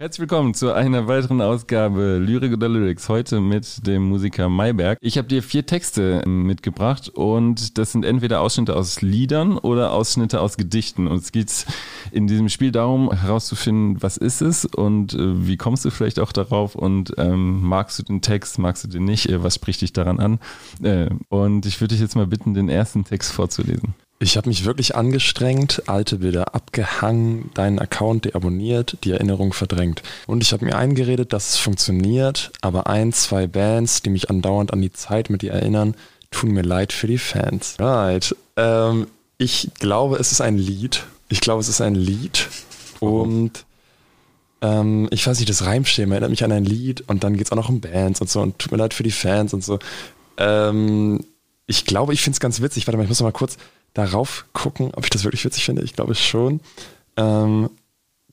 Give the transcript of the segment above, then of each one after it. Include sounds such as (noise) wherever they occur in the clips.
Herzlich willkommen zu einer weiteren Ausgabe Lyrik oder Lyrics. Heute mit dem Musiker Mayberg. Ich habe dir vier Texte mitgebracht und das sind entweder Ausschnitte aus Liedern oder Ausschnitte aus Gedichten. Und es geht in diesem Spiel darum, herauszufinden, was ist es und äh, wie kommst du vielleicht auch darauf und ähm, magst du den Text, magst du den nicht, äh, was spricht dich daran an? Äh, und ich würde dich jetzt mal bitten, den ersten Text vorzulesen. Ich habe mich wirklich angestrengt, alte Bilder abgehangen, deinen Account deabonniert, die Erinnerung verdrängt. Und ich habe mir eingeredet, dass es funktioniert, aber ein, zwei Bands, die mich andauernd an die Zeit mit dir erinnern, tun mir leid für die Fans. Right. Ähm, ich glaube, es ist ein Lied. Ich glaube, es ist ein Lied. Und ähm, ich weiß nicht, das Reimschema erinnert mich an ein Lied und dann geht es auch noch um Bands und so und tut mir leid für die Fans und so. Ähm, ich glaube, ich finde es ganz witzig. Warte mal, ich muss noch mal kurz darauf gucken, ob ich das wirklich witzig finde. Ich glaube schon. Ähm,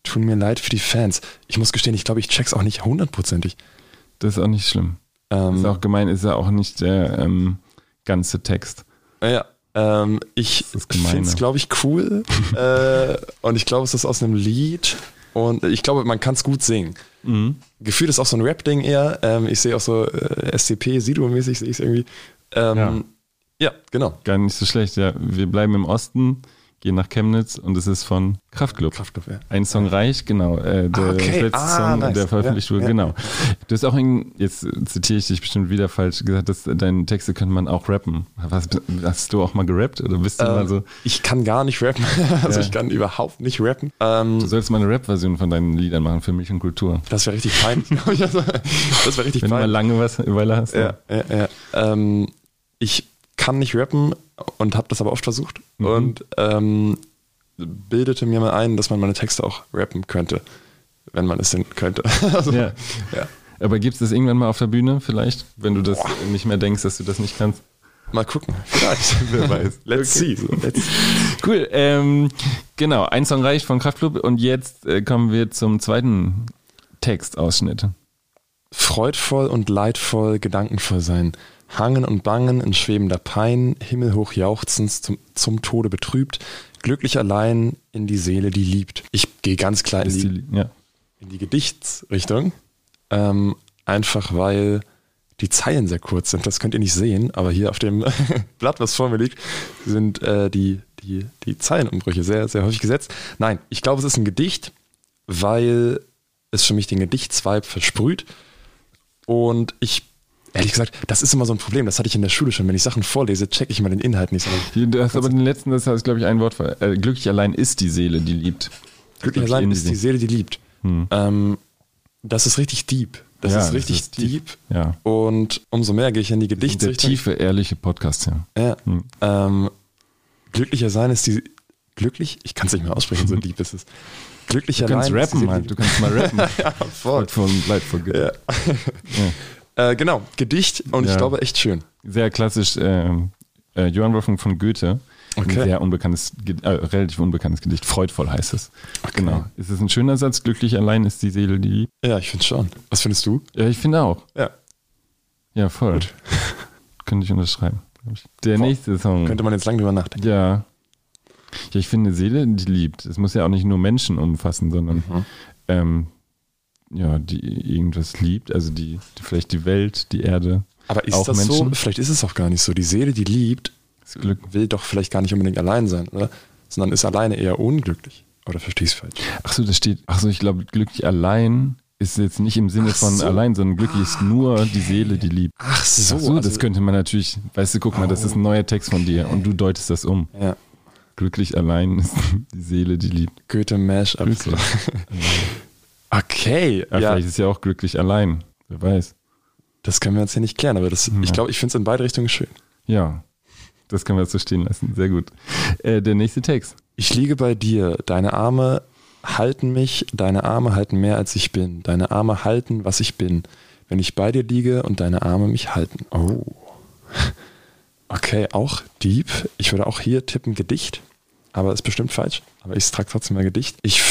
tun mir leid für die Fans. Ich muss gestehen, ich glaube, ich check's auch nicht hundertprozentig. Das ist auch nicht schlimm. Ähm, ist auch gemein, ist ja auch nicht der ähm, ganze Text. Ja, ähm, ich finde es, glaube ich, cool. (laughs) äh, und ich glaube, es ist aus einem Lied. Und ich glaube, man kann es gut singen. Mhm. Gefühlt ist auch so ein Rap-Ding eher. Ähm, ich sehe auch so äh, SCP, Sido-mäßig sehe ich es irgendwie. Ähm, ja. Ja, genau. Gar nicht so schlecht, ja. Wir bleiben im Osten, gehen nach Chemnitz und es ist von Kraftklub. Kraftklub, ja. Ein Song reicht, genau. Äh, der ah, okay. letzte ah, Song, nice. der veröffentlicht ja, wurde, ja. genau. Du hast auch, in, jetzt zitiere ich dich bestimmt wieder falsch, gesagt, dass deine Texte könnte man auch rappen. Hast, hast du auch mal gerappt oder bist du ähm, mal so? Ich kann gar nicht rappen. (laughs) also ich kann überhaupt nicht rappen. Ähm, du sollst mal eine Rap-Version von deinen Liedern machen für mich und Kultur. Das wäre richtig fein. (laughs) (laughs) das wäre richtig Wenn fein. Wenn du mal lange was Weile hast. Ja, ja, ja. Ähm, ich kann nicht rappen und habe das aber oft versucht mhm. und ähm, bildete mir mal ein, dass man meine Texte auch rappen könnte, wenn man es denn könnte. (laughs) also, ja. ja. Aber gibt es das irgendwann mal auf der Bühne vielleicht, wenn du das Boah. nicht mehr denkst, dass du das nicht kannst? Mal gucken, vielleicht. (laughs) Wer weiß. (laughs) Let's okay. see. Let's cool. Ähm, genau, ein Song reicht von Kraftklub und jetzt äh, kommen wir zum zweiten Textausschnitt. Freudvoll und leidvoll, gedankenvoll sein. Hangen und Bangen in schwebender Pein, himmelhoch jauchzend zum, zum Tode betrübt, glücklich allein in die Seele, die liebt. Ich gehe ganz klar in die, ja. in die Gedichtsrichtung, ähm, einfach weil die Zeilen sehr kurz sind. Das könnt ihr nicht sehen, aber hier auf dem (laughs) Blatt, was vor mir liegt, sind äh, die, die, die Zeilenumbrüche sehr, sehr häufig gesetzt. Nein, ich glaube, es ist ein Gedicht, weil es für mich den Gedichtsvibe versprüht. Und ich Ehrlich gesagt, das ist immer so ein Problem. Das hatte ich in der Schule schon. Wenn ich Sachen vorlese, checke ich mal den Inhalt nicht. Du hast aber den letzten, das heißt, glaube ich, ein Wort. Äh, glücklich allein ist die Seele, die liebt. Glücklich allein ist die Seele, die liebt. Hm. Ähm, das ist richtig deep. Das ja, ist richtig das ist deep. deep. Ja. Und umso mehr gehe ich in die Gedichte. Der tiefe, ehrliche Podcast, ja. ja. Hm. Ähm, glücklicher sein ist die. Glücklich? Ich kann es nicht mehr aussprechen, so (laughs) deep ist es. Glücklicher du kannst rappen, Mann. Du kannst (laughs) mal rappen. ja, voll. Von, von, ja. ja. (laughs) Äh, genau, Gedicht und ja. ich glaube echt schön. Sehr klassisch, äh, äh, Johann Wolfgang von Goethe. Okay. Ein sehr unbekanntes, äh, relativ unbekanntes Gedicht. Freudvoll heißt es. Okay. Genau. Ist es ein schöner Satz? Glücklich allein ist die Seele, die liebt? Ja, ich finde schon. Was findest du? Ja, ich finde auch. Ja. Ja, voll. Gut. (laughs) Könnte ich unterschreiben. Der Boah. nächste Song. Könnte man jetzt lange drüber nachdenken. Ja. Ja, ich finde Seele, die liebt. Es muss ja auch nicht nur Menschen umfassen, sondern mhm. ähm, ja, die irgendwas liebt, also die, die vielleicht die Welt, die Erde. Aber ist das Menschen. so? Vielleicht ist es auch gar nicht so. Die Seele, die liebt, will doch vielleicht gar nicht unbedingt allein sein, oder? Sondern ist alleine eher unglücklich. Oder verstehst du falsch? Ach so, das steht, ach so, ich glaube, glücklich allein ist jetzt nicht im Sinne ach von so. allein, sondern glücklich ist nur die Seele, die liebt. Ach so. Ach so also das könnte man natürlich, weißt du, guck oh. mal, das ist ein neuer Text von dir und du deutest das um. Ja. Glücklich allein ist (laughs) die Seele, die liebt. Goethe Mash-up. (laughs) Okay. Ja, ja, Vielleicht ist ja auch glücklich allein. Wer weiß. Das können wir jetzt hier nicht klären, aber das, ja. ich glaube, ich finde es in beide Richtungen schön. Ja, das können wir jetzt so stehen lassen. Sehr gut. Äh, der nächste Text. Ich liege bei dir, deine Arme halten mich, deine Arme halten mehr als ich bin. Deine Arme halten, was ich bin. Wenn ich bei dir liege und deine Arme mich halten. Oh. (laughs) Okay, auch Deep. Ich würde auch hier tippen Gedicht, aber ist bestimmt falsch. Aber ich trage trotzdem mal Gedicht. Ich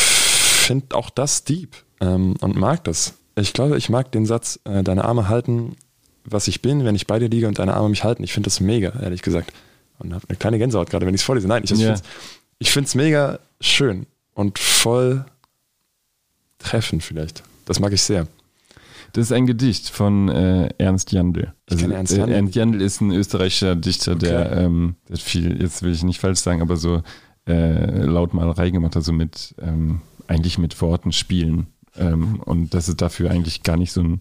finde auch das Deep ähm, und mag das. Ich glaube, ich mag den Satz, äh, deine Arme halten, was ich bin, wenn ich bei dir liege und deine Arme mich halten. Ich finde das mega, ehrlich gesagt. Und habe eine kleine Gänsehaut gerade, wenn ich es vorlese. Nein, ich, yeah. finde es mega schön und voll treffen vielleicht. Das mag ich sehr. Das ist ein Gedicht von äh, Ernst Jandl. Ich kenn Ernst Jandl. Äh, Ernst Jandl ist ein österreichischer Dichter, der, Okay. ähm, der viel, jetzt will ich nicht falsch sagen, aber so äh, Lautmalerei gemacht hat, so mit ähm, eigentlich mit Worten spielen. Ähm, und das ist dafür eigentlich gar nicht so ein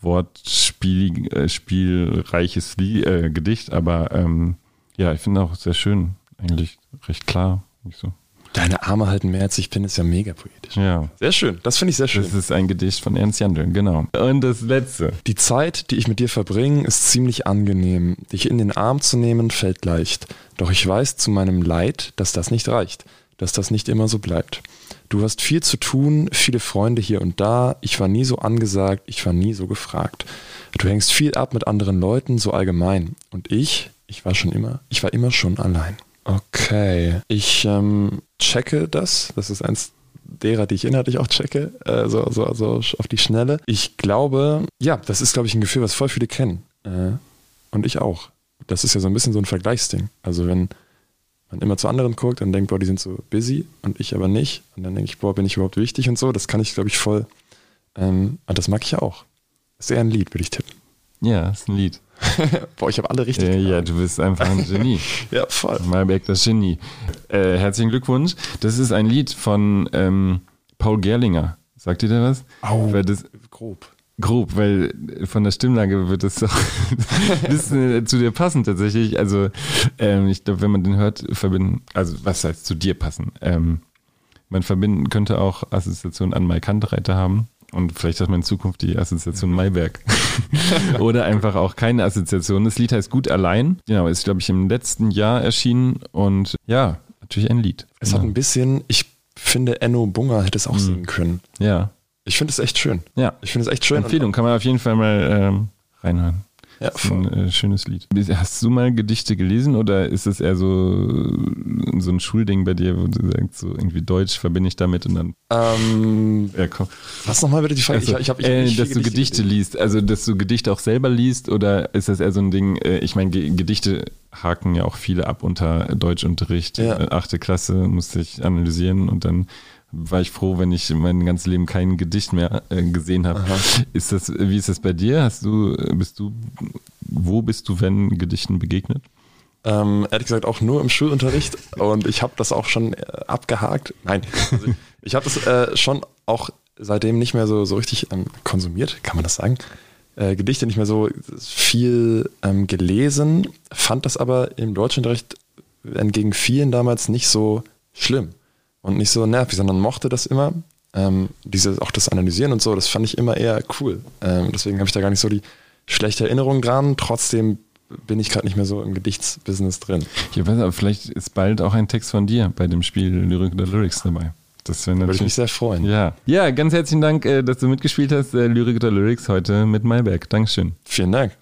Wortspiel, äh, spielreiches äh, Gedicht, aber ähm, ja, ich finde auch sehr schön, eigentlich recht klar. Nicht so. Deine Arme halten mehr als ich bin, ist ja mega poetisch. Ja, Sehr schön, das finde ich sehr schön. das ist ein Gedicht von Ernst Jandl, genau. Und das letzte. Die Zeit, die ich mit dir verbringe, ist ziemlich angenehm. Dich in den Arm zu nehmen, fällt leicht. Doch ich weiß zu meinem Leid, dass das nicht reicht, dass das nicht immer so bleibt. Du hast viel zu tun, viele Freunde hier und da. Ich war nie so angesagt, ich war nie so gefragt. Du hängst viel ab mit anderen Leuten, so allgemein. Und ich, ich war schon immer, ich war immer schon allein. Okay, ich ähm, checke das. Das ist eins derer, die ich inhaltlich auch checke, äh, so, so, so auf die Schnelle. Ich glaube, ja, das ist, glaube ich, ein Gefühl, was voll viele kennen. Äh, und ich auch. Das ist ja so ein bisschen so ein Vergleichsding. Also wenn man immer zu anderen guckt und denkt, boah, die sind so busy und ich aber nicht. Und dann denke ich, boah, bin ich überhaupt wichtig und so. Das kann ich, glaube ich, voll. Ähm, und das mag ich ja auch. ist eher ein Lied, würde ich tippen. Ja, ist ein Lied. (laughs) boah, ich habe alle richtig. Äh, ja, du bist einfach ein Genie. (laughs) ja, voll. Malbeck, das Genie. Äh, herzlichen Glückwunsch. Das ist ein Lied von ähm, Paul Gerlinger. Sagt ihr da was? Au, das, grob. Grob, weil von der Stimmlage wird das auch (laughs) ein bisschen zu dir passen tatsächlich. Also ähm, ich glaube, wenn man den hört, verbinden, also was heißt zu dir passen? Ähm, man verbinden könnte auch Assoziation an Kantreiter haben. Und vielleicht hat man in Zukunft die Assoziation Maiberg. (laughs) Oder einfach auch keine Assoziation. Das Lied heißt Gut allein. Genau, ist, glaube ich, im letzten Jahr erschienen. Und ja, natürlich ein Lied. Es hat genau. ein bisschen, ich finde, Enno Bunger hätte es auch Mhm. singen können. Ja, Ich finde es echt schön. ja. Ich finde es echt schön. Empfehlung, kann man auf jeden Fall mal ähm, reinhören. Ja, ein äh, schönes Lied. Hast du mal Gedichte gelesen oder ist es eher so, so ein Schulding bei dir, wo du sagst, so irgendwie Deutsch verbinde ich damit und dann, Ähm, ja komm. was nochmal bitte die Frage? Also, ich, ich hab, ich äh, dass viel du Gedichte liest, also dass du Gedichte auch selber liest oder ist das eher so ein Ding, äh, ich meine, Ge- Gedichte haken ja auch viele ab unter Deutschunterricht. Ja. Äh, Achte Klasse musste ich analysieren und dann war ich froh, wenn ich mein ganzes Leben kein Gedicht mehr äh, gesehen habe. Ist das, wie ist das bei dir? Hast du, bist du, wo bist du, wenn Gedichten begegnet? Ähm, ehrlich gesagt auch nur im Schulunterricht und ich habe das auch schon äh, abgehakt. Nein, also ich habe das äh, schon auch seitdem nicht mehr so, so richtig ähm, konsumiert, kann man das sagen. Äh, Gedichte nicht mehr so viel ähm, gelesen, fand das aber im Deutschunterricht entgegen vielen damals nicht so schlimm und nicht so nervig, sondern mochte das immer. Ähm, diese, auch das Analysieren und so, das fand ich immer eher cool. Ähm, deswegen habe ich da gar nicht so die schlechte Erinnerung dran. Trotzdem bin ich gerade nicht mehr so im Gedichtsbusiness drin. Ich weiß aber, vielleicht ist bald auch ein Text von dir bei dem Spiel Lyrik oder Lyrics dabei. Das wäre Würde ich mich sehr freuen. Ja. ja, ganz herzlichen Dank, äh, dass du mitgespielt hast. äh, Lyrik oder Lyrics heute mit Malberg. Dankeschön. Vielen Dank.